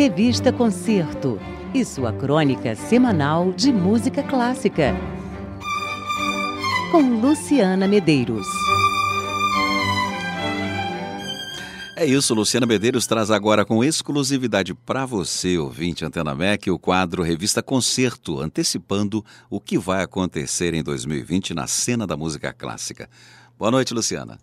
Revista Concerto e sua crônica semanal de música clássica. Com Luciana Medeiros. É isso, Luciana Medeiros traz agora com exclusividade para você, ouvinte Antena Mac, o quadro Revista Concerto, antecipando o que vai acontecer em 2020 na cena da música clássica. Boa noite, Luciana.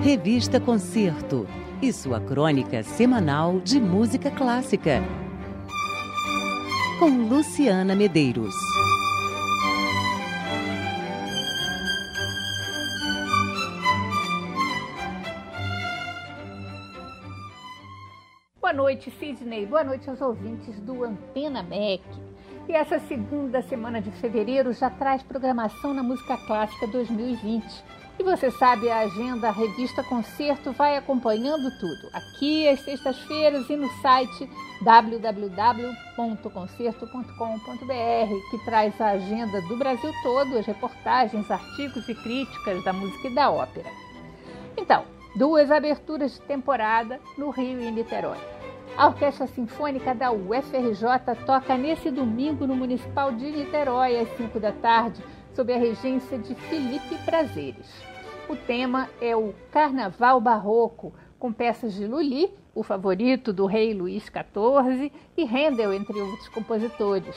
Revista Concerto e sua crônica semanal de música clássica. Com Luciana Medeiros. Boa noite, Sidney. Boa noite aos ouvintes do Antena MEC. E essa segunda semana de fevereiro já traz programação na música clássica 2020. E você sabe, a agenda, a revista Concerto vai acompanhando tudo, aqui às sextas-feiras e no site www.concerto.com.br, que traz a agenda do Brasil todo, as reportagens, artigos e críticas da música e da ópera. Então, duas aberturas de temporada no Rio e em Niterói. A Orquestra Sinfônica da UFRJ toca nesse domingo no Municipal de Niterói, às 5 da tarde, sob a regência de Felipe Prazeres. O tema é o Carnaval Barroco, com peças de Lully, o favorito do rei Luís XIV, e Handel, entre outros compositores.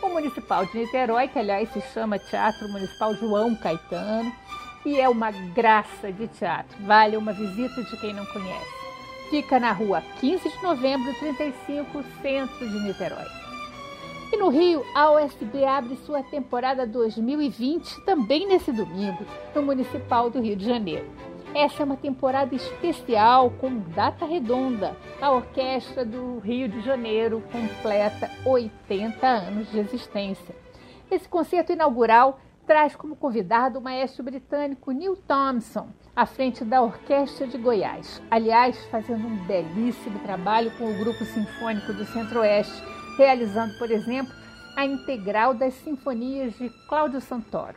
O Municipal de Niterói, que aliás se chama Teatro Municipal João Caetano, e é uma graça de teatro, vale uma visita de quem não conhece. Fica na rua 15 de novembro, 35, centro de Niterói. E no Rio, a OSB abre sua temporada 2020 também nesse domingo, no Municipal do Rio de Janeiro. Essa é uma temporada especial com data redonda. A Orquestra do Rio de Janeiro completa 80 anos de existência. Esse concerto inaugural traz como convidado o maestro britânico Neil Thompson, à frente da Orquestra de Goiás. Aliás, fazendo um belíssimo trabalho com o Grupo Sinfônico do Centro-Oeste, realizando, por exemplo, a integral das sinfonias de Cláudio Santoro.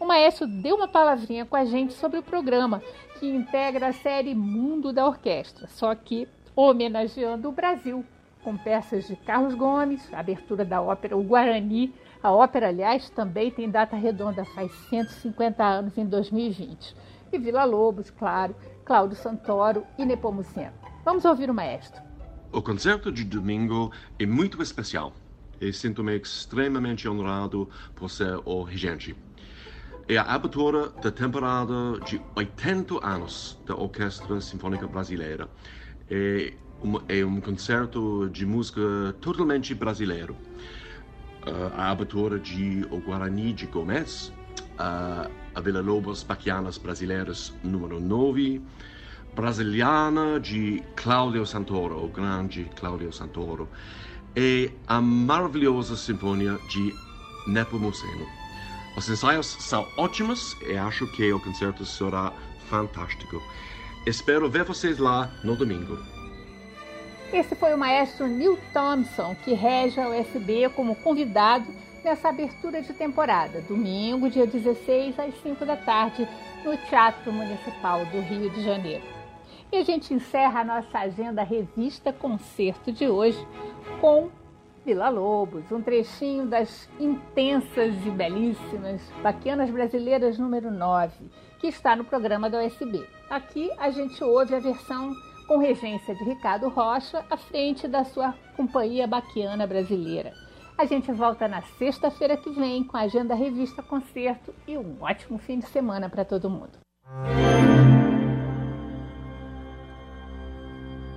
O maestro deu uma palavrinha com a gente sobre o programa, que integra a série Mundo da Orquestra, só que homenageando o Brasil, com peças de Carlos Gomes, abertura da ópera O Guarani. A ópera, aliás, também tem data redonda, faz 150 anos em 2020 e Vila Lobos, claro, Cláudio Santoro e Nepomuceno. Vamos ouvir o maestro. O concerto de domingo é muito especial e sinto-me extremamente honrado por ser o regente. É a abertura da temporada de 80 anos da Orquestra Sinfônica Brasileira. É um, é um concerto de música totalmente brasileiro. Uh, a abertura de O Guarani de Gomes, uh, a Vila Lobos Baquianas Brasileiras número 9, Brasiliana de Claudio Santoro, o grande Claudio Santoro, e a maravilhosa Sinfonia de Nepomuceno. Os ensaios são ótimos e acho que o concerto será fantástico. Espero ver vocês lá no domingo. Esse foi o maestro Neil Thompson, que rege a USB como convidado nessa abertura de temporada, domingo, dia 16, às 5 da tarde, no Teatro Municipal do Rio de Janeiro. E a gente encerra a nossa agenda revista concerto de hoje com Vila Lobos, um trechinho das intensas e belíssimas Baquianas Brasileiras número 9, que está no programa da USB. Aqui a gente ouve a versão com regência de Ricardo Rocha à frente da sua Companhia Baquiana Brasileira. A gente volta na sexta-feira que vem com a agenda Revista Concerto e um ótimo fim de semana para todo mundo.